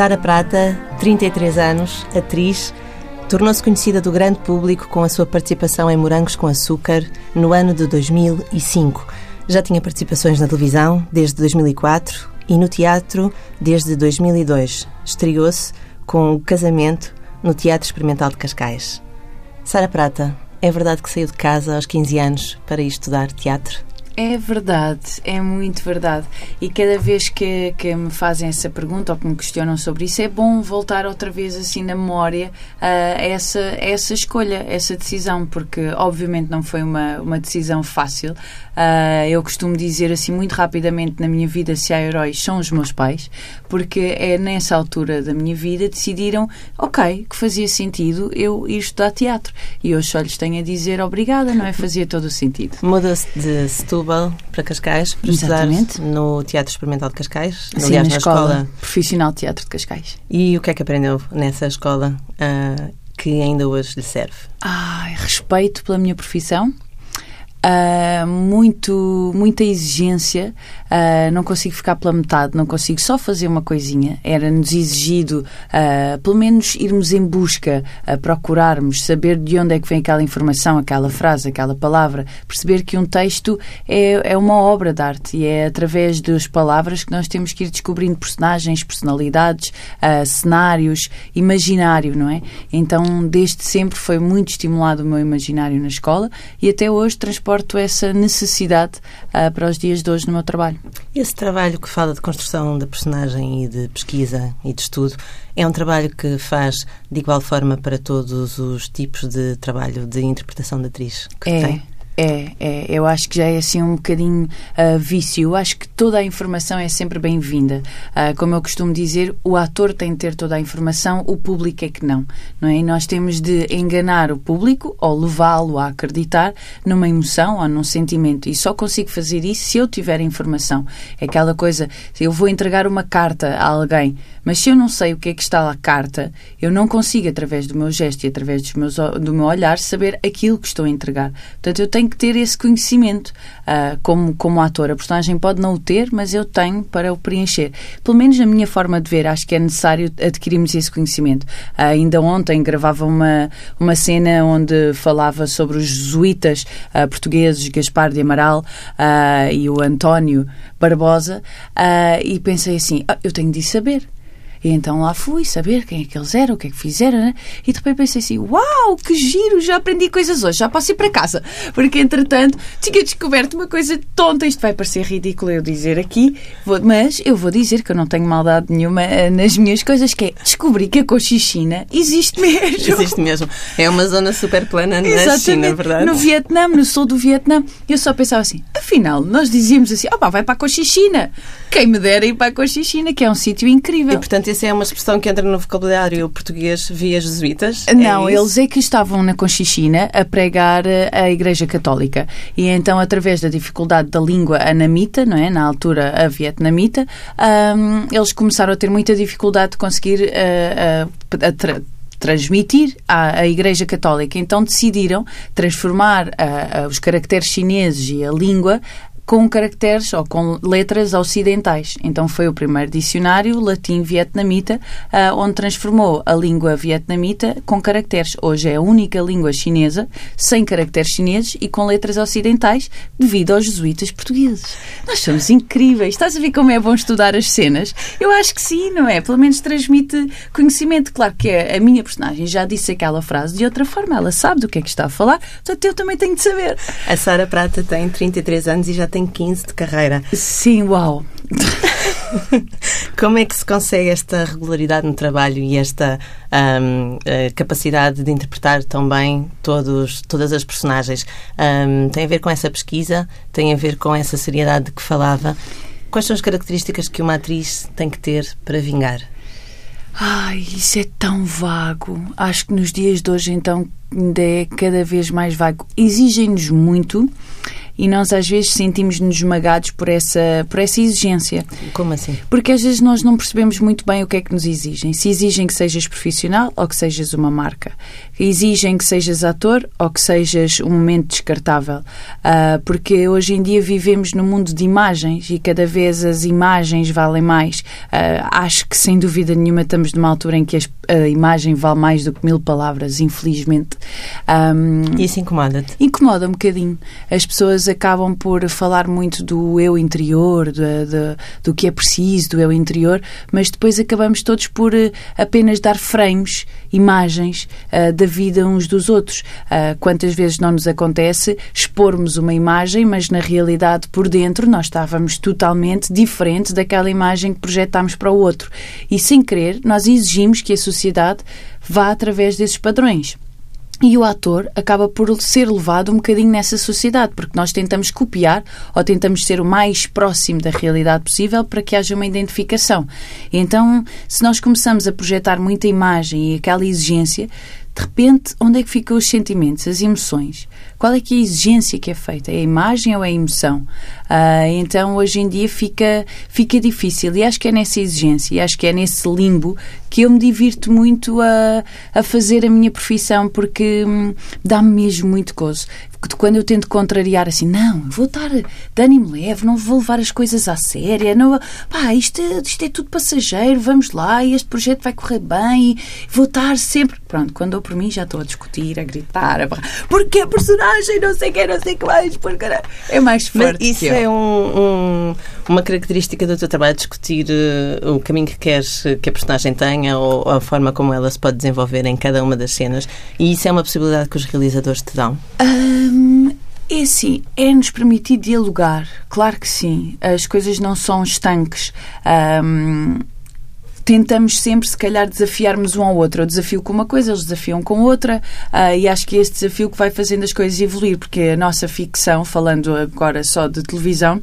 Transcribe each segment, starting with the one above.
Sara Prata, 33 anos, atriz, tornou-se conhecida do grande público com a sua participação em Morangos com Açúcar no ano de 2005. Já tinha participações na televisão desde 2004 e no teatro desde 2002. Estreou-se com o casamento no Teatro Experimental de Cascais. Sara Prata, é verdade que saiu de casa aos 15 anos para ir estudar teatro? É verdade, é muito verdade. E cada vez que, que me fazem essa pergunta ou que me questionam sobre isso, é bom voltar outra vez assim na memória a essa, essa escolha, essa decisão, porque obviamente não foi uma, uma decisão fácil. Uh, eu costumo dizer assim muito rapidamente na minha vida se há heróis são os meus pais, porque é nessa altura da minha vida decidiram, ok, que fazia sentido eu ir estudar teatro. E hoje só lhes tenho a dizer obrigada, não é? Fazia todo o sentido. Muda-se de Setúbal para Cascais para Exatamente. estudar no Teatro Experimental de Cascais, Sim, aliás, na, na escola, escola, Profissional de Teatro de Cascais. E o que é que aprendeu nessa escola uh, que ainda hoje lhe serve? Ah, respeito pela minha profissão, Uh, muito, muita exigência, uh, não consigo ficar pela metade, não consigo só fazer uma coisinha. Era-nos exigido, uh, pelo menos, irmos em busca, procurarmos, saber de onde é que vem aquela informação, aquela frase, aquela palavra, perceber que um texto é, é uma obra de arte e é através das palavras que nós temos que ir descobrindo personagens, personalidades, cenários, imaginário, não é? Então, desde sempre foi muito estimulado o meu imaginário na escola e até hoje transporta transporto essa necessidade uh, para os dias de hoje no meu trabalho. Esse trabalho que fala de construção da personagem e de pesquisa e de estudo é um trabalho que faz de igual forma para todos os tipos de trabalho de interpretação da atriz que é. tem? É, é, eu acho que já é assim um bocadinho uh, vício. Eu acho que toda a informação é sempre bem-vinda. Uh, como eu costumo dizer, o ator tem de ter toda a informação, o público é que não. não é? E nós temos de enganar o público ou levá-lo a acreditar numa emoção ou num sentimento. E só consigo fazer isso se eu tiver informação. É aquela coisa, eu vou entregar uma carta a alguém, mas se eu não sei o que é que está na carta, eu não consigo, através do meu gesto e através dos meus, do meu olhar, saber aquilo que estou a entregar. Portanto, eu tenho que ter esse conhecimento uh, como, como ator. A personagem pode não o ter, mas eu tenho para o preencher. Pelo menos na minha forma de ver, acho que é necessário adquirirmos esse conhecimento. Uh, ainda ontem gravava uma, uma cena onde falava sobre os jesuítas uh, portugueses, Gaspar de Amaral e o António Barbosa, e pensei assim: eu tenho de saber. E então lá fui saber quem é que eles eram, o que é que fizeram, né? E depois pensei assim: uau, que giro, já aprendi coisas hoje, já posso ir para casa. Porque entretanto tinha descoberto uma coisa tonta. Isto vai parecer ridículo eu dizer aqui, vou, mas eu vou dizer que eu não tenho maldade nenhuma uh, nas minhas coisas, que é descobri que a cochichina existe mesmo. Existe mesmo. É uma zona super plana na Exatamente. China, verdade? No Vietnã, no sul do Vietnã. Eu só pensava assim: afinal, nós dizíamos assim: opá, vai para a cochichina. Quem me dera ir para a cochichina, que é um sítio incrível. E portanto, essa é uma expressão que entra no vocabulário português via jesuítas? É não, é eles é que estavam na Conchichina a pregar eh, a Igreja Católica. E então, através da dificuldade da língua anamita, não é? na altura a vietnamita, um, eles começaram a ter muita dificuldade de conseguir uh, uh, transmitir à, à, Igreja Católica. Então decidiram transformar uh, uh, os caracteres chineses e a língua com caracteres ou com letras ocidentais. Então foi o primeiro dicionário latim-vietnamita, uh, onde transformou a língua vietnamita com caracteres. Hoje é a única língua chinesa sem caracteres chineses e com letras ocidentais, devido aos jesuítas portugueses. Nós somos incríveis. Estás a ver como é bom estudar as cenas? Eu acho que sim, não é? Pelo menos transmite conhecimento. Claro que a minha personagem já disse aquela frase de outra forma, ela sabe do que é que está a falar, portanto eu também tenho de saber. A Sara Prata tem 33 anos e já tem tem 15 de carreira. Sim, uau! Como é que se consegue esta regularidade no trabalho e esta um, capacidade de interpretar tão bem todos, todas as personagens? Um, tem a ver com essa pesquisa? Tem a ver com essa seriedade de que falava? Quais são as características que uma atriz tem que ter para vingar? Ai, isso é tão vago. Acho que nos dias de hoje, então, ainda é cada vez mais vago. Exigem-nos muito e nós às vezes sentimos-nos esmagados por essa, por essa exigência. Como assim? Porque às vezes nós não percebemos muito bem o que é que nos exigem. Se exigem que sejas profissional ou que sejas uma marca. Exigem que sejas ator ou que sejas um momento descartável. Uh, porque hoje em dia vivemos num mundo de imagens e cada vez as imagens valem mais. Uh, acho que sem dúvida nenhuma estamos numa altura em que as, a imagem vale mais do que mil palavras, infelizmente. Um, Isso incomoda-te? Incomoda um bocadinho. As pessoas acabam por falar muito do eu interior, do, do, que é preciso, do eu interior, mas depois acabamos todos por uh, apenas dar frames, imagens uh, da vida uns dos outros. Uh, quantas vezes não nos acontece expormos uma imagem, mas na realidade por dentro nós estávamos totalmente diferente daquela imagem que projetámos para o outro. E sem querer, nós exigimos que a sociedade vá através desses padrões. E o ator acaba por ser levado um bocadinho nessa sociedade, porque nós tentamos copiar ou tentamos ser o mais próximo da realidade possível para que haja uma identificação. Então, se nós começamos a projetar muita imagem e aquela exigência, de repente, onde é que ficam os sentimentos, as emoções? Qual é que é a exigência que é feita? É a imagem ou é a emoção? Uh, então, hoje em dia fica, fica difícil. E acho que é nessa exigência, e acho que é nesse limbo que eu me divirto muito a, a fazer a minha profissão, porque hum, dá-me mesmo muito gozo quando eu tento contrariar assim, não, vou estar de ânimo leve, não vou levar as coisas à séria, não, pá, isto, isto é tudo passageiro, vamos lá, este projeto vai correr bem, vou estar sempre. Pronto, quando eu por mim já estou a discutir, a gritar, a porque a personagem, não sei o que, não sei que mais, porque é mais forte. Mas isso é um, um, uma característica do teu trabalho, discutir uh, o caminho que queres que a personagem tenha ou a forma como ela se pode desenvolver em cada uma das cenas, e isso é uma possibilidade que os realizadores te dão? Uh, é assim, é-nos permitido dialogar, claro que sim. As coisas não são estanques. Um, tentamos sempre, se calhar, desafiarmos um ao outro. Eu desafio com uma coisa, eles desafiam com outra, uh, e acho que é esse desafio que vai fazendo as coisas evoluir, porque a nossa ficção, falando agora só de televisão,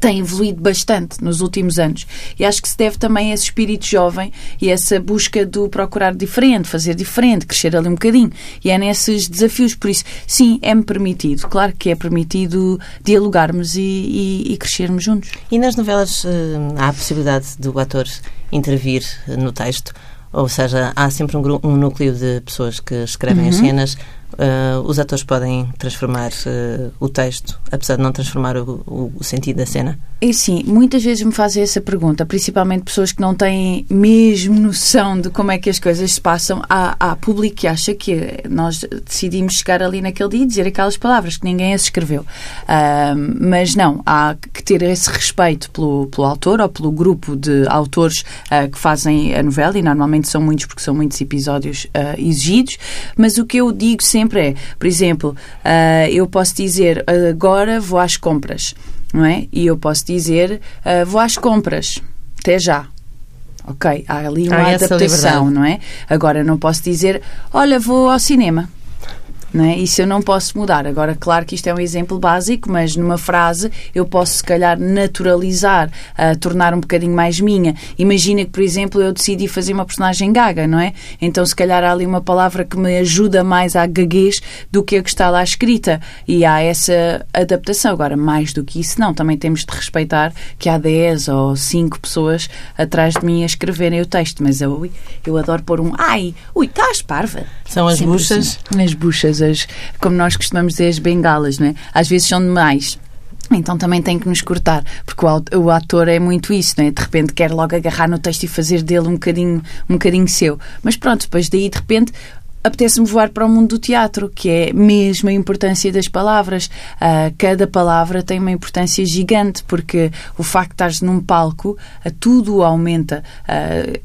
tem evoluído bastante nos últimos anos. E acho que se deve também a esse espírito jovem e essa busca do procurar diferente, fazer diferente, crescer ali um bocadinho. E é nesses desafios. Por isso, sim, é-me permitido. Claro que é permitido dialogarmos e, e, e crescermos juntos. E nas novelas uh, há a possibilidade do ator intervir no texto? Ou seja, há sempre um, um núcleo de pessoas que escrevem uhum. as cenas Uh, os atores podem transformar uh, o texto, apesar de não transformar o, o, o, sentido da cena? E sim, muitas vezes me fazem essa pergunta, principalmente pessoas que não têm mesmo noção de como é que as coisas se passam. Há, há público que acha que nós decidimos chegar ali naquele dia e dizer aquelas palavras que ninguém as escreveu. Uh, mas não, há que ter esse respeito pelo, pelo autor ou pelo grupo de autores que fazem a novela, e normalmente são muitos porque são muitos episódios exigidos. Mas o que eu digo sempre é, por exemplo, uh, eu posso dizer agora vou às compras, não é? E eu posso dizer uh, vou às compras, até já. Ok, há ali uma há adaptação, não é? Agora não posso dizer, olha, vou ao cinema. Não é? Isso eu não posso mudar. Agora, claro que isto é um exemplo básico, mas numa frase eu posso, se calhar, naturalizar, uh, tornar um bocadinho mais minha. Imagina que, por exemplo, eu decidi fazer uma personagem gaga, não é? Então, se calhar, há ali uma palavra que me ajuda mais à gaguez do que a que está lá escrita. E há essa adaptação. Agora, mais do que isso, não. Também temos de respeitar que há 10 ou 5 pessoas atrás de mim a escreverem o texto. Mas eu, eu adoro pôr um ai, ui, estás parva. São as Sempre buchas? Assim. As buchas as, como nós costumamos dizer, as bengalas, não é? Às vezes são demais. Então também tem que nos cortar, porque o ator é muito isso, não é? De repente quer logo agarrar no texto e fazer dele um bocadinho, um bocadinho seu. Mas pronto, depois daí de repente apetece-me voar para o mundo do teatro, que é mesmo a importância das palavras. Uh, cada palavra tem uma importância gigante, porque o facto de estares num palco, uh, tudo aumenta. Uh,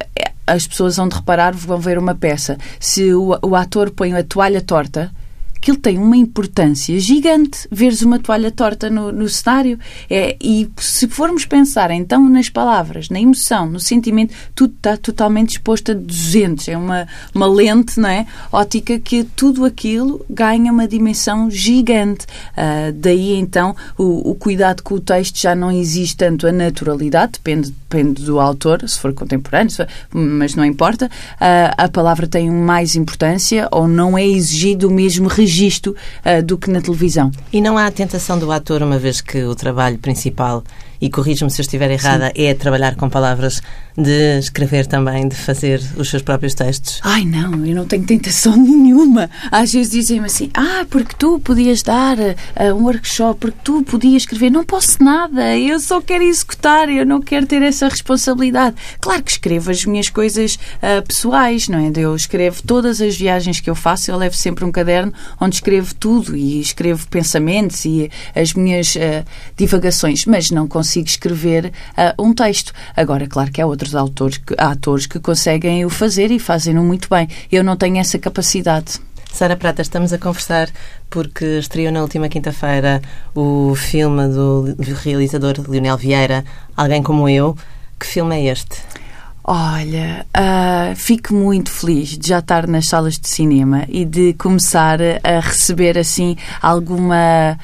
as pessoas vão de reparar, vão ver uma peça. Se o, o ator põe a toalha torta, aquilo tem uma importância gigante veres uma toalha torta no, no cenário. É, e se formos pensar então nas palavras, na emoção, no sentimento, tudo está totalmente exposto a 200. É uma, uma lente não é? ótica que tudo aquilo ganha uma dimensão gigante. Uh, daí então o, o cuidado com o texto já não existe tanto a naturalidade, depende depende do autor, se for contemporâneo, se for, mas não importa, uh, a palavra tem mais importância ou não é exigido o mesmo registro uh, do que na televisão. E não há a tentação do ator, uma vez que o trabalho principal e corrijo-me se eu estiver errada, Sim. é trabalhar com palavras, de escrever também, de fazer os seus próprios textos? Ai, não, eu não tenho tentação nenhuma. Às vezes dizem-me assim: ah, porque tu podias dar uh, um workshop, porque tu podias escrever. Não posso nada, eu só quero executar, eu não quero ter essa responsabilidade. Claro que escrevo as minhas coisas uh, pessoais, não é? Eu escrevo todas as viagens que eu faço, eu levo sempre um caderno onde escrevo tudo e escrevo pensamentos e as minhas uh, divagações, mas não consigo consigo escrever uh, um texto. Agora, claro que há outros autores, que, há atores que conseguem o fazer e fazem-no muito bem. Eu não tenho essa capacidade. Sara Prata, estamos a conversar porque estreou na última quinta-feira o filme do realizador Leonel Vieira, Alguém Como Eu. Que filme é este? Olha, uh, fico muito feliz de já estar nas salas de cinema e de começar a receber assim alguma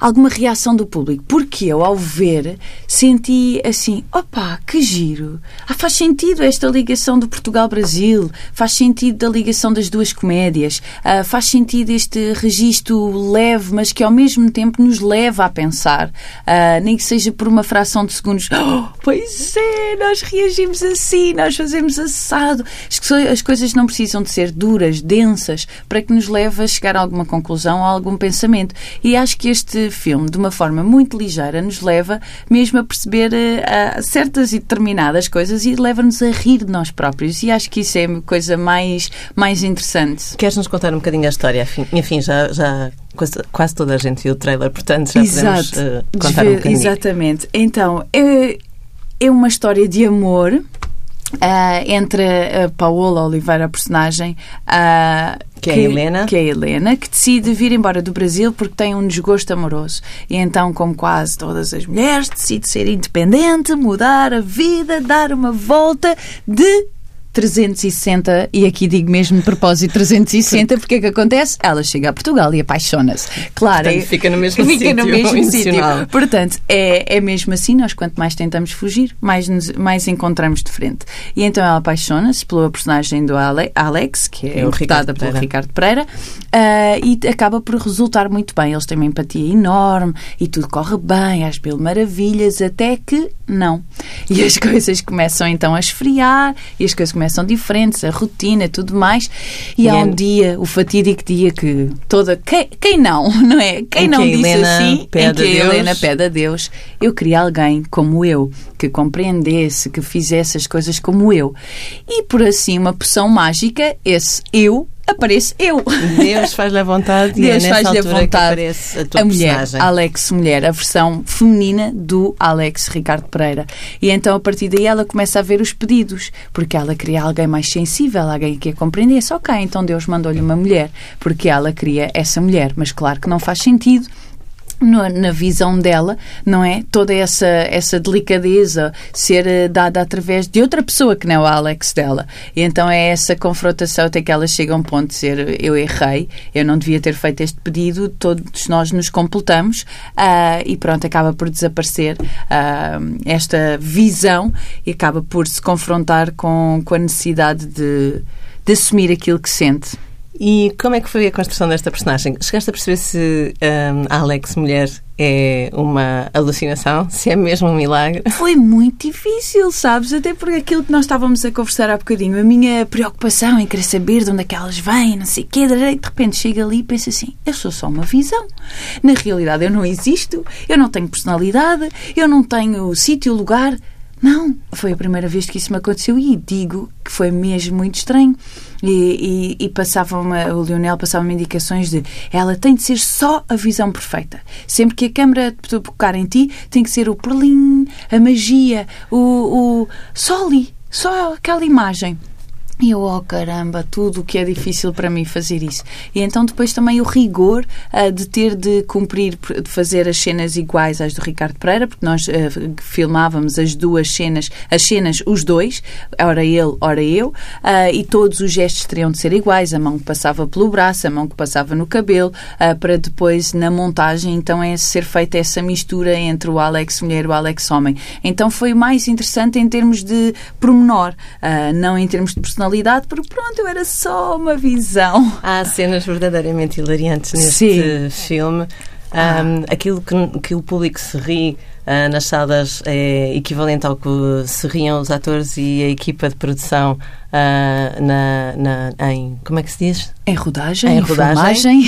alguma reação do público, porque eu, ao ver, senti assim: opa, que giro! Ah, faz sentido esta ligação do Portugal-Brasil, faz sentido da ligação das duas comédias, ah, faz sentido este registro leve, mas que ao mesmo tempo nos leva a pensar, ah, nem que seja por uma fração de segundos: oh, pois é, nós reagimos assim, nós fazemos assado. As coisas não precisam de ser duras, densas, para que nos leve a chegar a alguma conclusão, a algum pensamento. E acho que este filme, de uma forma muito ligeira, nos leva mesmo a perceber uh, certas e determinadas coisas e leva-nos a rir de nós próprios. E acho que isso é a coisa mais, mais interessante. Queres-nos contar um bocadinho a história? Enfim, já, já quase toda a gente viu o trailer, portanto já Exato. podemos uh, contar um bocadinho. Exatamente. Então, é, é uma história de amor Uh, entre a Paola Oliveira, a personagem, uh, que, é que, é a Helena. que é a Helena, que decide vir embora do Brasil porque tem um desgosto amoroso. E então, como quase todas as mulheres, decide ser independente, mudar a vida, dar uma volta de 360, e aqui digo mesmo de propósito 360, porque é que acontece? Ela chega a Portugal e apaixona-se. Claro, Portanto, fica no mesmo fica sítio. No mesmo sítio. Portanto, é, é mesmo assim, nós quanto mais tentamos fugir, mais, nos, mais encontramos de frente. E então ela apaixona-se pela personagem do Ale, Alex, que é, é interpretada pelo Ricardo Pereira, uh, e acaba por resultar muito bem. Eles têm uma empatia enorme e tudo corre bem, às mil maravilhas, até que não. E as coisas começam então a esfriar, e as coisas começam diferentes, a rotina, tudo mais. E, e há um dia, o fatídico dia que toda. Quem, quem não, não é? Quem não que disse Helena assim, em que a Helena pede a Deus, eu queria alguém como eu, que compreendesse, que fizesse as coisas como eu. E por assim, uma poção mágica, esse eu apareço eu. Deus faz-lhe a vontade Deus e é faz-lhe a vontade a, tua a mulher, personagem. Alex Mulher, a versão feminina do Alex Ricardo Pereira. E então a partir daí ela começa a ver os pedidos, porque ela queria alguém mais sensível, alguém que a compreendesse. Ok, então Deus mandou-lhe uma mulher, porque ela queria essa mulher. Mas claro que não faz sentido na visão dela, não é? Toda essa, essa delicadeza ser eh, dada através de outra pessoa que não é o Alex dela. E então é essa confrontação até que ela chega a um ponto de dizer eu errei, eu não devia ter feito este pedido, todos nós nos completamos uh, e pronto, acaba por desaparecer uh, esta visão e acaba por se confrontar com, com a necessidade de, de assumir aquilo que sente. E como é que foi a construção desta personagem? Chegaste a perceber se um, a Alex mulher é uma alucinação? Se é mesmo um milagre? Foi muito difícil, sabes? Até porque aquilo que nós estávamos a conversar há bocadinho, a minha preocupação em querer saber de onde é que elas vêm, não sei o quê, de repente chega ali e pensa assim: eu sou só uma visão. Na realidade, eu não existo, eu não tenho personalidade, eu não tenho sítio, lugar. Não, foi a primeira vez que isso me aconteceu e digo que foi mesmo muito estranho. E, e, e passava o Lionel passava-me indicações de ela tem de ser só a visão perfeita. Sempre que a câmera tocar em ti, tem que ser o perlim, a magia, o, o só ali, só aquela imagem. E eu, oh caramba, tudo o que é difícil para mim fazer isso. E então depois também o rigor uh, de ter de cumprir, de fazer as cenas iguais às do Ricardo Pereira, porque nós uh, filmávamos as duas cenas, as cenas, os dois, ora ele, ora eu, uh, e todos os gestos teriam de ser iguais, a mão que passava pelo braço, a mão que passava no cabelo, para depois na montagem então é ser feita essa mistura entre o Alex mulher e o Alex homem. Então foi mais interessante em termos de pormenor, não em termos de personalidade personalidade, porque pronto, eu era só uma visão. Há cenas verdadeiramente hilariantes neste Sim. filme. Ah. Um, aquilo que, que o público se ri uh, nas salas é equivalente ao que se riam os atores e a equipa de produção uh, na, na, em. Como é que se diz? Em rodagem, em rodagem.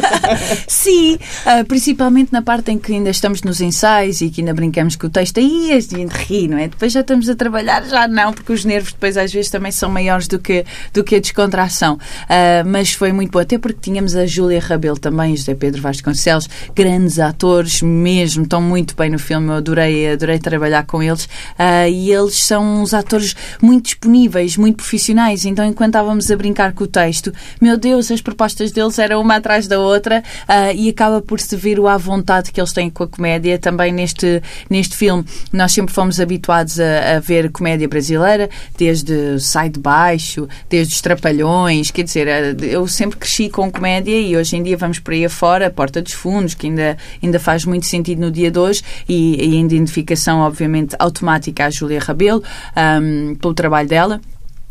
Sim, uh, principalmente na parte em que ainda estamos nos ensaios e que ainda brincamos com o texto, aí a gente ri, não é? Depois já estamos a trabalhar, já não, porque os nervos depois às vezes também são maiores do que, do que a descontração. Uh, mas foi muito bom, até porque tínhamos a Júlia Rabelo também, José Pedro Vasconcelos, grandes atores mesmo, estão muito bem no filme, eu adorei, adorei trabalhar com eles. Uh, e eles são uns atores muito disponíveis, muito profissionais, então enquanto estávamos a brincar com o texto, meu Deus, as propostas deles eram uma atrás da outra uh, e acaba por se ver o à vontade que eles têm com a comédia também neste, neste filme. Nós sempre fomos habituados a, a ver comédia brasileira, desde Sai de Baixo, desde os Trapalhões, quer dizer, ah, eu sempre cresci com comédia e hoje em dia vamos por aí afora, Porta dos Fundos, que ainda, ainda faz muito sentido no dia de hoje, e, e identificação, obviamente, automática à Júlia Rabelo, um, pelo trabalho dela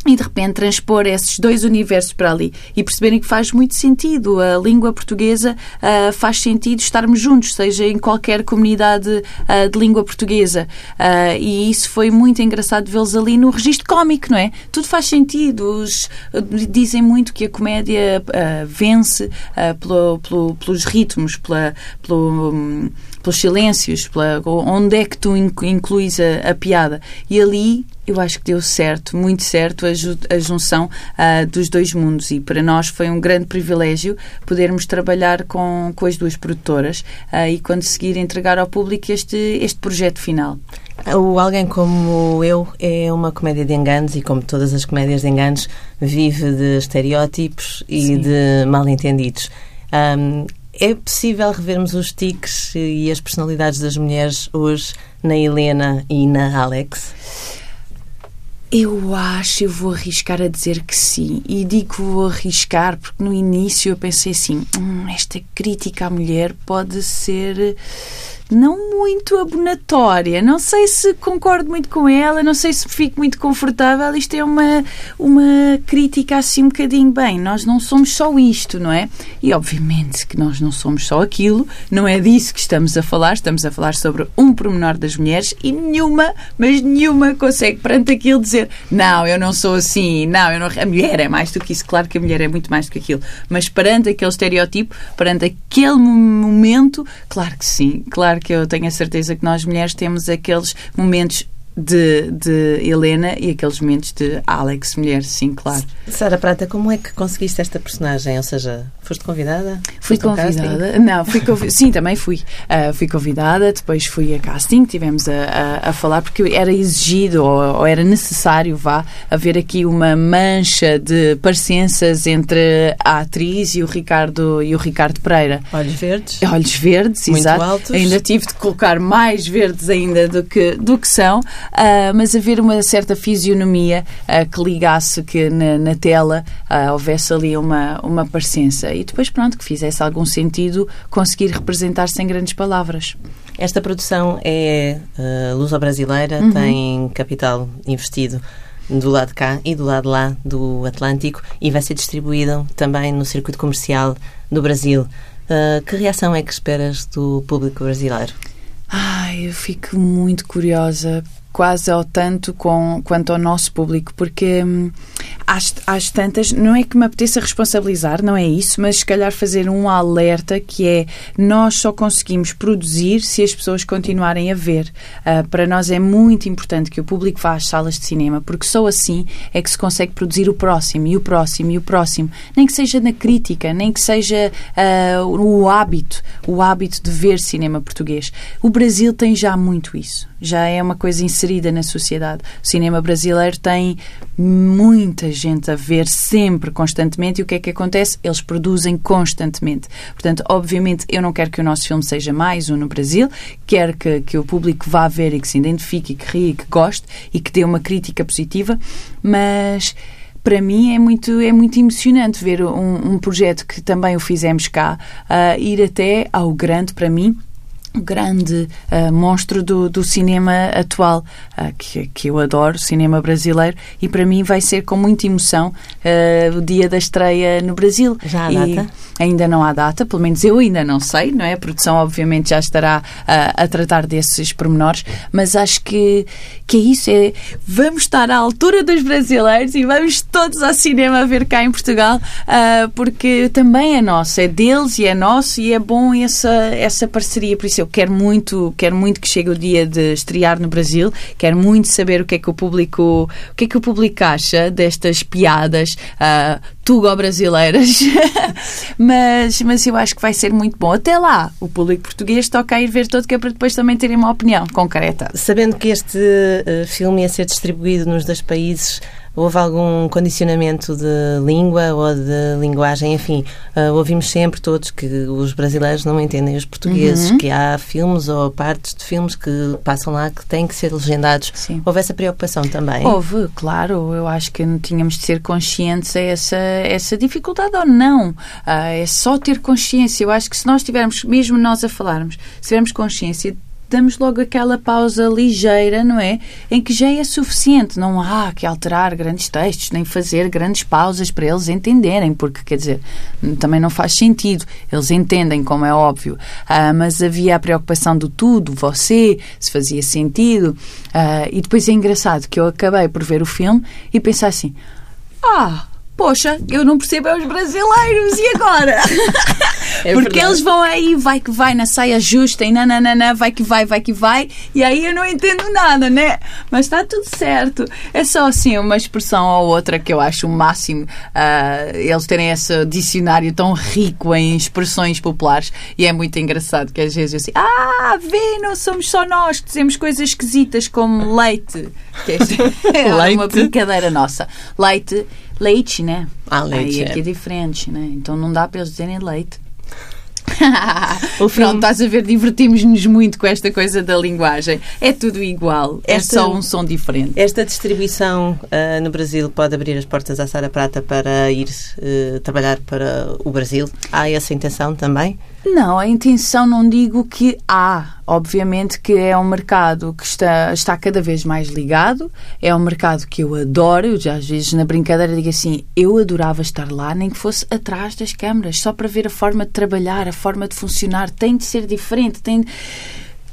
e de repente transpor esses dois universos para ali e perceberem que faz muito sentido. A língua portuguesa uh, faz sentido estarmos juntos, seja em qualquer comunidade uh, de língua portuguesa. Uh, e isso foi muito engraçado vê-los ali no registro cómico, não é? Tudo faz sentido. Os, dizem muito que a comédia vence pelo, pelo, pelos ritmos, pela, pelo. Um, pelos silêncios, pela, onde é que tu incluís a, a piada. E ali eu acho que deu certo, muito certo, a, ju a junção uh, dos dois mundos. E para nós foi um grande privilégio podermos trabalhar com, com as duas produtoras uh, e conseguir entregar ao público este, este projeto final. O Alguém Como Eu é uma comédia de enganos e, como todas as comédias de enganos, vive de estereótipos e Sim. de mal-entendidos. Um, é possível revermos os tiques e as personalidades das mulheres hoje na Helena e na Alex? Eu acho, eu vou arriscar a dizer que sim. E digo vou arriscar porque no início eu pensei assim: hum, esta crítica à mulher pode ser não muito abonatória. Não sei se concordo muito com ela, não sei se fico muito confortável. Isto é uma, uma crítica assim um bocadinho. Bem, nós não somos só isto, não é? E obviamente que nós não somos só aquilo, não é disso que estamos a falar. Estamos a falar sobre um pormenor das mulheres e nenhuma, mas nenhuma consegue perante aquilo dizer não, eu não sou assim, não, eu não... a mulher é mais do que isso. Claro que a mulher é muito mais do que aquilo, mas perante aquele estereótipo, perante aquele momento, claro que sim, claro que eu tenho a certeza que nós mulheres temos aqueles momentos de, de Helena e aqueles momentos de Alex, mulher, sim, claro. Sara Prata, como é que conseguiste esta personagem? Ou seja, foste convidada? Fui convidada. Não, fui convidada. sim, também fui. Uh, fui convidada, depois fui a casting, tivemos a, a, a falar, porque era exigido ou, ou, era necessário, vá, haver aqui uma mancha de parecenças entre a atriz e o Ricardo, e o Ricardo Pereira. Olhos verdes. Olhos verdes, Muito exato. altos. Ainda tive de colocar mais verdes ainda do que, do que são uh, mas haver uma certa fisionomia uh, que ligasse que na, na tela uh, houvesse ali uma, uma parecença. E depois, pronto, que fizesse algum sentido conseguir representar sem grandes palavras. Esta produção é uh, luso-brasileira, uhum. tem capital investido do lado de cá e do lado de lá do Atlântico e vai ser distribuída também no circuito comercial do Brasil. Uh, que reação é que esperas do público brasileiro? Ai, eu fico muito curiosa quase ao tanto com, quanto ao nosso público, porque hum, às, tantas, não é que me apeteça responsabilizar, não é isso, mas se calhar fazer um alerta que é nós só conseguimos produzir se as pessoas continuarem a ver. Uh, para nós é muito importante que o público vá às salas de cinema, porque só assim é que se consegue produzir o próximo, e o próximo, e o próximo. Nem que seja na crítica, nem que seja uh, o hábito, o hábito de ver cinema português. O Brasil tem já muito isso já é uma coisa inserida na sociedade. O cinema brasileiro tem muita gente a ver sempre, constantemente, e o que é que acontece? Eles produzem constantemente. Portanto, obviamente, eu não quero que o nosso filme seja mais um no Brasil, quero que, que o público vá ver e que se identifique, e que rie, e que goste e que dê uma crítica positiva, mas para mim é muito, é muito emocionante ver um, um projeto que também o fizemos cá, uh, ir até ao grande, para mim, grande uh, monstro do, do cinema atual, uh, que, que eu adoro, cinema brasileiro, e para mim vai ser com muita emoção uh, o dia da estreia no Brasil. Já há e data? Ainda não há data, pelo menos eu ainda não sei, não é? A produção obviamente já estará a tratar desses pormenores, mas acho que, que é isso, é vamos estar à altura dos brasileiros e vamos todos ao cinema ver cá em Portugal, porque também é nosso, é deles e é nosso e é bom essa, essa parceria, por isso eu quero muito, quero muito que chegue o dia de estrear no Brasil, quero muito saber o que é que o público, o que é que o público acha destas piadas uh, tugo-brasileiras. mas, mas eu acho que vai ser muito bom. Até lá, o público português toca ir ver todo, que é para depois também terem uma opinião concreta. Sabendo que este uh, filme ia ser distribuído nos dois países, Houve algum condicionamento de língua ou de linguagem? Enfim, uh, ouvimos sempre todos que os brasileiros não entendem os portugueses, uhum. que há filmes ou partes de filmes que passam lá que têm que ser legendados. Sim. Houve essa preocupação também? Houve, claro. Eu acho que tínhamos de ser conscientes a essa, essa dificuldade ou não. Uh, é só ter consciência. Eu acho que se nós tivermos, mesmo nós a falarmos, se tivermos consciência damos logo aquela pausa ligeira, não é? Em que já é suficiente. Não há que alterar grandes textos, nem fazer grandes pausas para eles entenderem, porque, quer dizer, também não faz sentido. Eles entendem, como é óbvio. Ah, mas havia a preocupação do tudo, você, se fazia sentido. Ah, e depois é engraçado que eu acabei por ver o filme e pensar assim: ah poxa, eu não percebo é os brasileiros, e agora? É Porque verdade. eles vão aí, vai que vai, na saia justa e nananana, vai que vai, vai que vai, e aí eu não entendo nada, né? Mas está tudo certo. É só assim uma expressão ou outra que eu acho o máximo uh, eles terem esse dicionário tão rico em expressões populares e é muito engraçado que às vezes eu assim, ah, vê, não somos só nós que dizemos coisas esquisitas como leite. Que é, é uma brincadeira nossa. Leite leite, né? Ah, leite. Aí aqui é. é diferente, né? Então não dá para eles dizerem leite. o filme... Pronto, estás a ver, divertimos-nos muito com esta coisa da linguagem. É tudo igual, é esta, é só um som diferente. Esta distribuição uh, no Brasil pode abrir as portas à Sara Prata para ir uh, trabalhar para o Brasil? Há essa intenção também? Não, a intenção não digo que há. Obviamente que é um mercado que está, está cada vez mais ligado, é um mercado que eu adoro. Eu já às vezes na brincadeira digo assim: eu adorava estar lá, nem que fosse atrás das câmaras, só para ver a forma de trabalhar, a forma de funcionar. Tem de ser diferente, tem de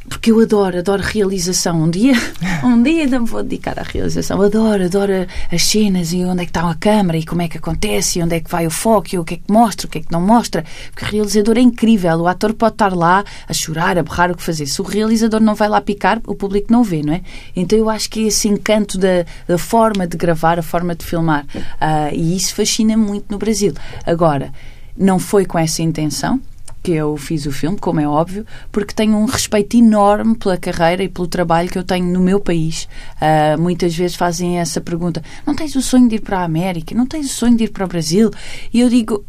porque eu adoro, adoro realização. Um dia, um dia ainda me vou dedicar à realização. Adoro, adoro as cenas e onde é que está a câmara e como é que acontece e onde é que vai o foco e o que é que mostra, o que é que não mostra. Porque o realizador é incrível. O ator pode estar lá a chorar, a berrar o que fazer. Se o realizador não vai lá picar, o público não vê, não é? Então eu acho que é esse encanto da, da forma de gravar, a forma de filmar. Uh, e isso fascina muito no Brasil. Agora, não foi com essa intenção que eu fiz o filme, como é óbvio, porque tenho um respeito enorme pela carreira e pelo trabalho que eu tenho no meu país. Uh, muitas vezes fazem essa pergunta: não tens o sonho de ir para a América? Não tens o sonho de ir para o Brasil? E eu digo: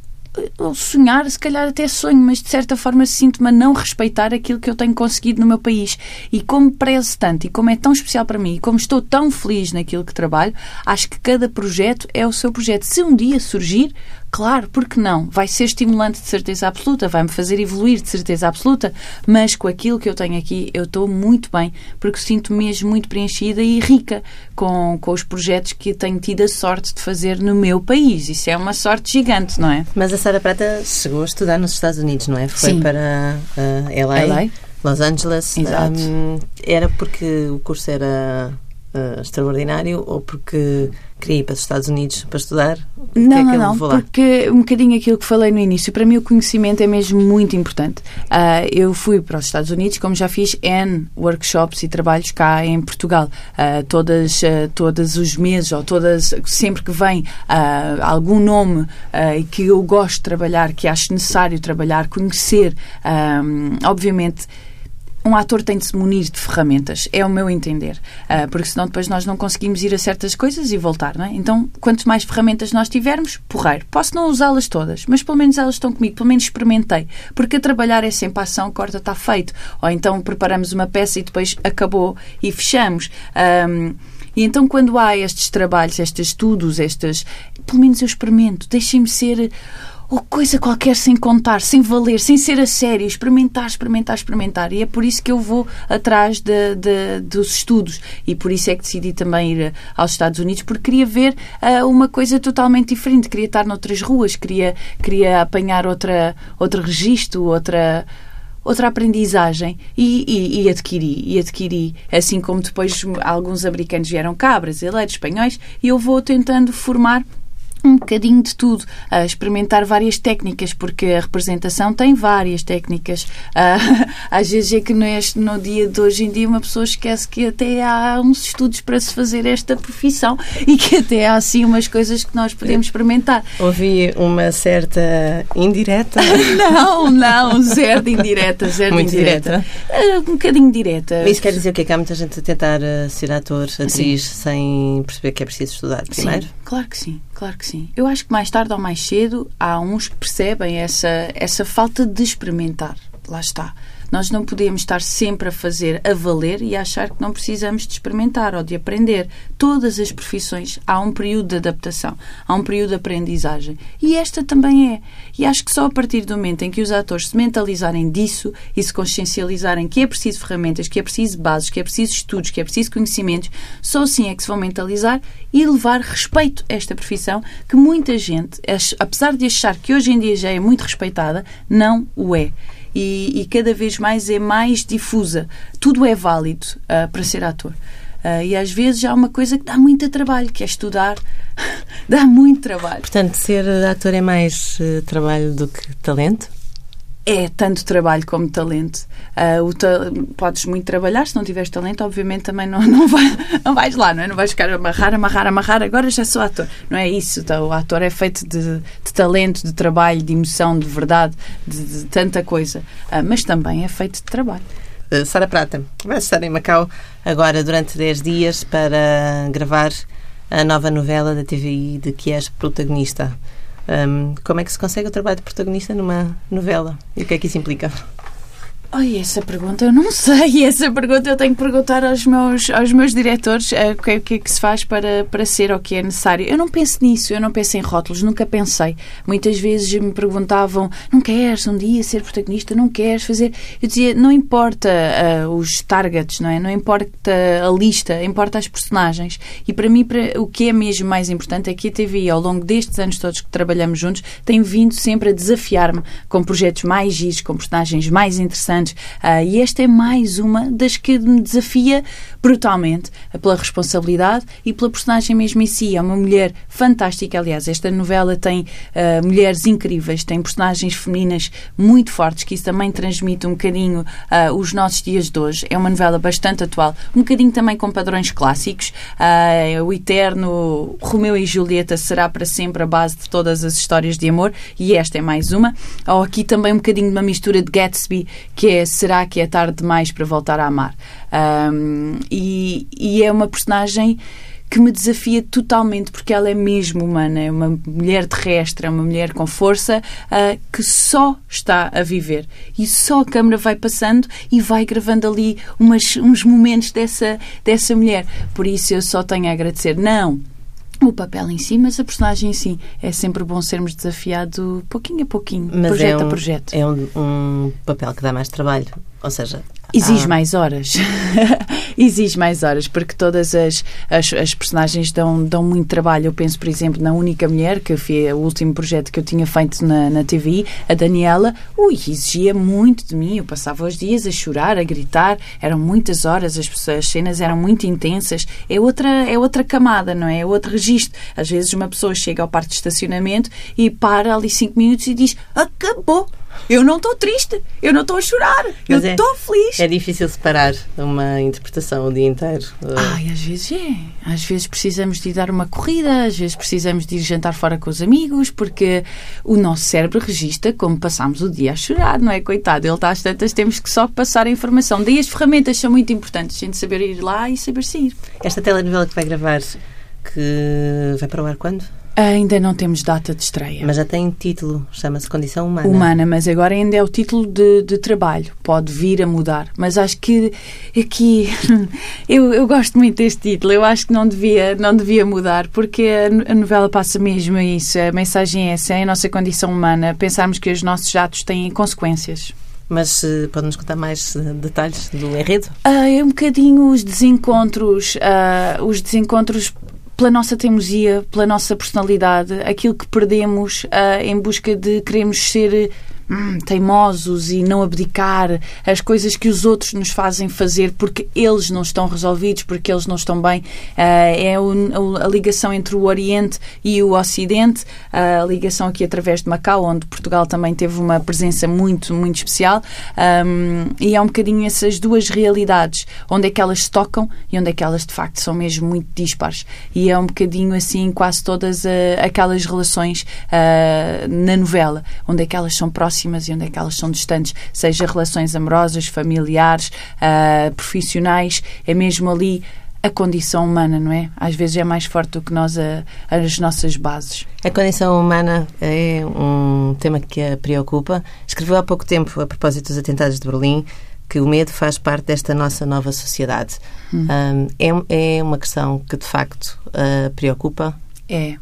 sonhar, se calhar até sonho, mas de certa forma sinto-me a não respeitar aquilo que eu tenho conseguido no meu país. E como prezo tanto e como é tão especial para mim e como estou tão feliz naquilo que trabalho, acho que cada projeto é o seu projeto. Se um dia surgir, Claro, porque não? Vai ser estimulante de certeza absoluta, vai-me fazer evoluir de certeza absoluta, mas com aquilo que eu tenho aqui eu estou muito bem, porque sinto -me mesmo muito preenchida e rica com, com os projetos que tenho tido a sorte de fazer no meu país. Isso é uma sorte gigante, não é? Mas a Sara Prata chegou a estudar nos Estados Unidos, não é? Foi Sim. para uh, eh, LA, LA, Los Angeles. Exato. Um, era porque o curso era uh, extraordinário ou porque queria ir para os Estados Unidos para estudar? não, é não, não, porque um bocadinho aquilo que falei no início, para mim o conhecimento é mesmo muito importante. Uh, eu fui para os Estados Unidos, como já fiz N workshops e trabalhos cá em Portugal, uh, todas, uh, todos os meses ou todas, sempre que vem algum nome que eu gosto de trabalhar, que acho necessário trabalhar, conhecer, obviamente um ator tem de se munir de ferramentas, é o meu entender. Uh, porque senão depois nós não conseguimos ir a certas coisas e voltar, não é? Então, quanto mais ferramentas nós tivermos, porreiro. Posso não usá-las todas, mas pelo menos elas estão comigo, pelo menos experimentei. Porque a trabalhar é sempre a ação, corta, está feito. Ou então preparamos uma peça e depois acabou e fechamos. Um, e então, quando há estes trabalhos, estes estudos, estes. Pelo menos eu experimento, deixem-me ser ou coisa qualquer sem contar, sem valer, sem ser a sério, experimentar, experimentar, experimentar. E é por isso que eu vou atrás de, de, dos estudos. E por isso é que decidi também ir aos Estados Unidos, porque queria ver uh, uma coisa totalmente diferente, queria estar noutras ruas, queria, queria apanhar outra, outro registro, outra outra aprendizagem. E, e, e, adquiri, e adquiri, assim como depois alguns americanos vieram cá, brasileiros, espanhóis, e eu vou tentando formar um bocadinho de tudo, a experimentar várias técnicas, porque a representação tem várias técnicas. Às vezes é que neste, no dia de hoje em dia uma pessoa esquece que até há uns estudos para se fazer esta profissão e que até há assim umas coisas que nós podemos experimentar. Ouvi uma certa indireta. não, não, zero de indireta, zero Muito de indireta. Uh, um bocadinho direta. Isso quer dizer o que é que há muita gente a tentar uh, ser ator, atriz, sim. sem perceber que é preciso estudar primeiro? Sim, claro que sim. Claro que sim. Eu acho que mais tarde ou mais cedo há uns que percebem essa, essa falta de experimentar. Lá está. Nós não podemos estar sempre a fazer a valer e achar que não precisamos de experimentar ou de aprender. Todas as profissões há um período de adaptação, há um período de aprendizagem. E esta também é. E acho que só a partir do momento em que os atores se mentalizarem disso e se consciencializarem que é preciso ferramentas, que é preciso bases, que é preciso estudos, que é preciso conhecimentos, só assim é que se vão mentalizar e levar respeito a esta profissão que muita gente, apesar de achar que hoje em dia já é muito respeitada, não o é e, e cada vez mais é mais difusa. Tudo é válido uh, para ser ator. Uh, e às vezes há uma coisa que dá muito trabalho, que é estudar. dá muito trabalho. Portanto, ser ator é mais uh, trabalho do que talento? É tanto trabalho como talento. Uh, ta podes muito trabalhar, se não tiveres talento, obviamente também não, não, vai, não vais lá, não é? Não vais ficar amarrar, amarrar, amarrar, agora já sou ator. Não é isso. Então, o ator é feito de, de, talento, de trabalho, de emoção, de verdade, de, de tanta coisa. Uh, mas também é feito de trabalho. Uh, Sara Prata, vai estar em Macau agora durante 10 dias para gravar a nova novela da TVI de que és protagonista. Um, como é que se consegue o trabalho de protagonista numa novela? E o que é que isso implica? Ai, essa pergunta eu não sei. Essa pergunta eu tenho que perguntar aos meus, aos meus diretores uh, o, que, é, que é que se faz para, para ser o que é necessário. Eu não penso nisso, eu não penso em rótulos, nunca pensei. Muitas vezes me perguntavam: não queres um dia ser protagonista? Não queres fazer. Eu dizia: não importa uh, os targets, não é? Não importa a lista, importa as personagens. E para mim, para, o que é mesmo mais importante é que a TV, ao longo destes anos todos que trabalhamos juntos, tem vindo sempre a desafiar-me com projetos mais giros, com personagens mais interessantes Uh, e esta é mais uma das que me desafia brutalmente pela responsabilidade e pela personagem mesmo em si. É uma mulher fantástica. Aliás, esta novela tem uh, mulheres incríveis, tem personagens femininas muito fortes, que isso também transmite um bocadinho uh, os nossos dias de hoje. É uma novela bastante atual, um bocadinho também com padrões clássicos. Uh, o eterno Romeu e Julieta será para sempre a base de todas as histórias de amor e esta é mais uma. Ou aqui também um bocadinho de uma mistura de Gatsby, que que é Será que é tarde demais para voltar a amar? Um, e, e é uma personagem que me desafia totalmente, porque ela é mesmo humana, é uma mulher terrestre, é uma mulher com força uh, que só está a viver. E só a câmara vai passando e vai gravando ali umas, uns momentos dessa, dessa mulher. Por isso eu só tenho a agradecer. Não! O papel em si, mas a personagem em si. É sempre bom sermos desafiados pouquinho a pouquinho, mas projeto é um, a projeto. É um, um papel que dá mais trabalho. Ou seja, Exige ah. mais horas. Exige mais horas, porque todas as, as, as, personagens dão, dão muito trabalho. Eu penso, por exemplo, na Única Mulher, que foi o último projeto que eu tinha feito na, na TVI, a Daniela, ui, exigia muito de mim. Eu passava os dias a chorar, a gritar, eram muitas horas, as, as cenas eram muito intensas. É outra, é outra camada, não é? É outro registro. Às vezes uma pessoa chega ao parque de estacionamento e para ali cinco minutos e diz: Acabou! Eu não estou triste, eu não estou a chorar, Mas eu é- estou feliz. É difícil separar uma interpretação o dia inteiro. Ai, às vezes é. Às vezes precisamos de ir dar uma corrida, às vezes precisamos de ir jantar fora com os amigos, porque o nosso cérebro registra como passámos o dia a chorar, não é? Coitado, ele está às tantas, temos que só passar a informação. Daí as ferramentas são muito importantes, a gente saber ir lá e saber sair. Esta telenovela que vai gravar, que vai para o ar quando? Ainda não temos data de estreia. Mas já tem título, chama-se Condição Humana. Humana, mas agora ainda é o título de, de trabalho. Pode vir a mudar. Mas acho que aqui eu, eu gosto muito deste título. Eu acho que não devia, não devia mudar, porque a, a novela passa mesmo isso. A mensagem é essa, é a nossa condição humana. Pensarmos que os nossos atos têm consequências. Mas eh, pode-nos contar mais eh, detalhes do enredo? Ah, é um bocadinho os desencontros, ah, os desencontros pela nossa teimosia, pela nossa personalidade, aquilo que perdemos ah, em busca de queremos ser hum, teimosos e não abdicar, as coisas que os outros nos fazem fazer porque eles não estão resolvidos, porque eles não estão bem. Ah, é o- a ligação entre o Oriente e o Ocidente, a ligação aqui através de Macau, onde Portugal também teve uma presença muito, muito especial. Um, e é um bocadinho essas duas realidades, onde é que elas se tocam e onde é que elas de facto são mesmo muito dispares. E é um bocadinho assim quase todas ah, aquelas relações ah, na novela, onde é que elas são próximas e onde é que elas são distantes, seja relações amorosas, familiares, ah, profissionais, é mesmo ali a condição humana, não é? Às vezes é mais forte do que nós a- as nossas bases. A condição humana é um tema que a preocupa. Escreveu há pouco tempo, a propósito dos atentados de Berlim, que o medo faz parte desta nossa nova sociedade. Um, é, é uma questão que, de facto, a preocupa. É.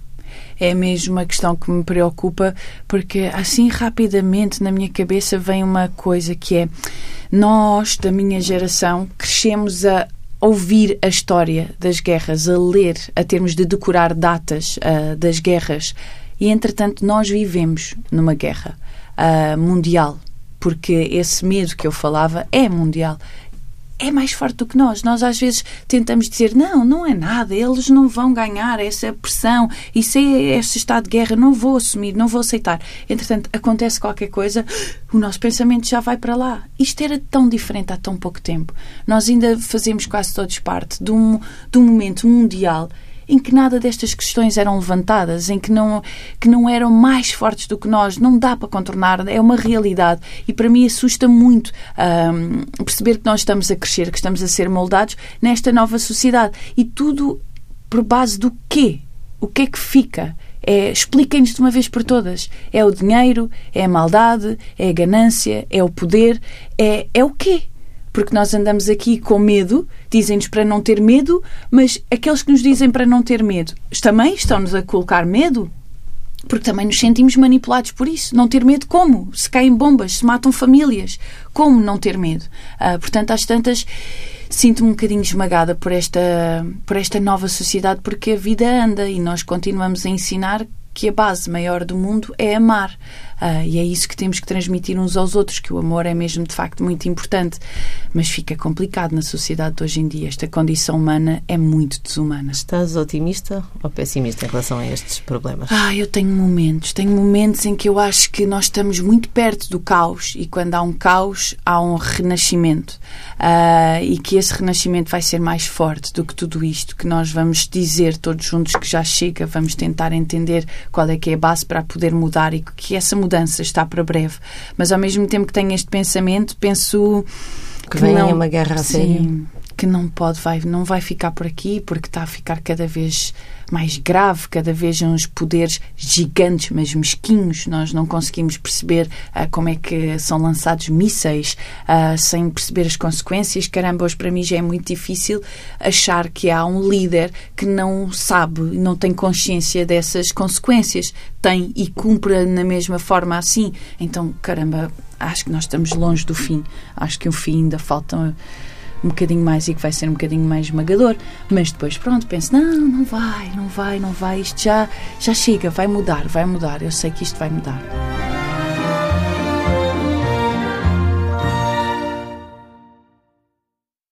É mesmo uma questão que me preocupa, porque assim rapidamente na minha cabeça vem uma coisa que é nós, da minha geração, crescemos a ouvir a história das guerras, a ler, a termos de decorar datas ah, das guerras. E, entretanto, nós vivemos numa guerra ah, mundial, porque esse medo que eu falava é mundial é mais forte do que nós. Nós às vezes tentamos dizer não, não é nada, eles não vão ganhar essa pressão, isso é este estado de guerra, não vou assumir, não vou aceitar. Entretanto, acontece qualquer coisa, o nosso pensamento já vai para lá. Isto era tão diferente há tão pouco tempo. Nós ainda fazemos quase todos parte de um, de um momento mundial em que nada destas questões eram levantadas, em que não, que não eram mais fortes do que nós, não dá para contornar, é uma realidade. E para mim assusta muito ahm, perceber que nós estamos a crescer, que estamos a ser moldados nesta nova sociedade. E tudo por base do quê? O que é que fica? É, Expliquem-nos de uma vez por todas. É o dinheiro, é a maldade, é a ganância, é o poder, é, é o quê? Porque nós andamos aqui com medo, dizem-nos para não ter medo, mas aqueles que nos dizem para não ter medo também estão-nos a colocar medo? Porque também nos sentimos manipulados por isso. Não ter medo como? Se caem bombas, se matam famílias. Como não ter medo? Ah, portanto, às tantas, sinto-me um bocadinho esmagada por esta, por esta nova sociedade, porque a vida anda e nós continuamos a ensinar que a base maior do mundo é amar. Ah, e é isso que temos que transmitir uns aos outros, que o amor é mesmo de facto muito importante. Mas fica complicado na sociedade de hoje em dia. Esta condição humana é muito desumana. Estás otimista ou pessimista em relação a estes problemas? Ah, eu tenho momentos. Tenho momentos em que eu acho que nós estamos muito perto do caos e quando há um caos, há um renascimento. Ah, e que esse renascimento vai ser mais forte do que tudo isto, que nós vamos dizer todos juntos que já chega, vamos tentar entender qual é que é a base para poder mudar e que essa mudança está para breve. Mas ao mesmo tempo que tenho este pensamento, penso Que venha uma guerra a sério? Que não pode, vai, não vai ficar por aqui porque está a ficar cada vez mais grave, cada vez uns poderes gigantes, mas mesquinhos. Nós não conseguimos perceber ah, como é que são lançados mísseis ah, sem perceber as consequências. Caramba, hoje para mim já é muito difícil achar que há um líder que não sabe, não tem consciência dessas consequências. Tem e cumpre na mesma forma assim. Então, caramba, acho que nós estamos longe do fim. Acho que o fim ainda falta um bocadinho mais e que vai ser um bocadinho mais esmagador, mas depois pronto, penso, não, não vai, não vai, não vai, isto já, já chega, vai mudar, vai mudar, eu sei que isto vai mudar.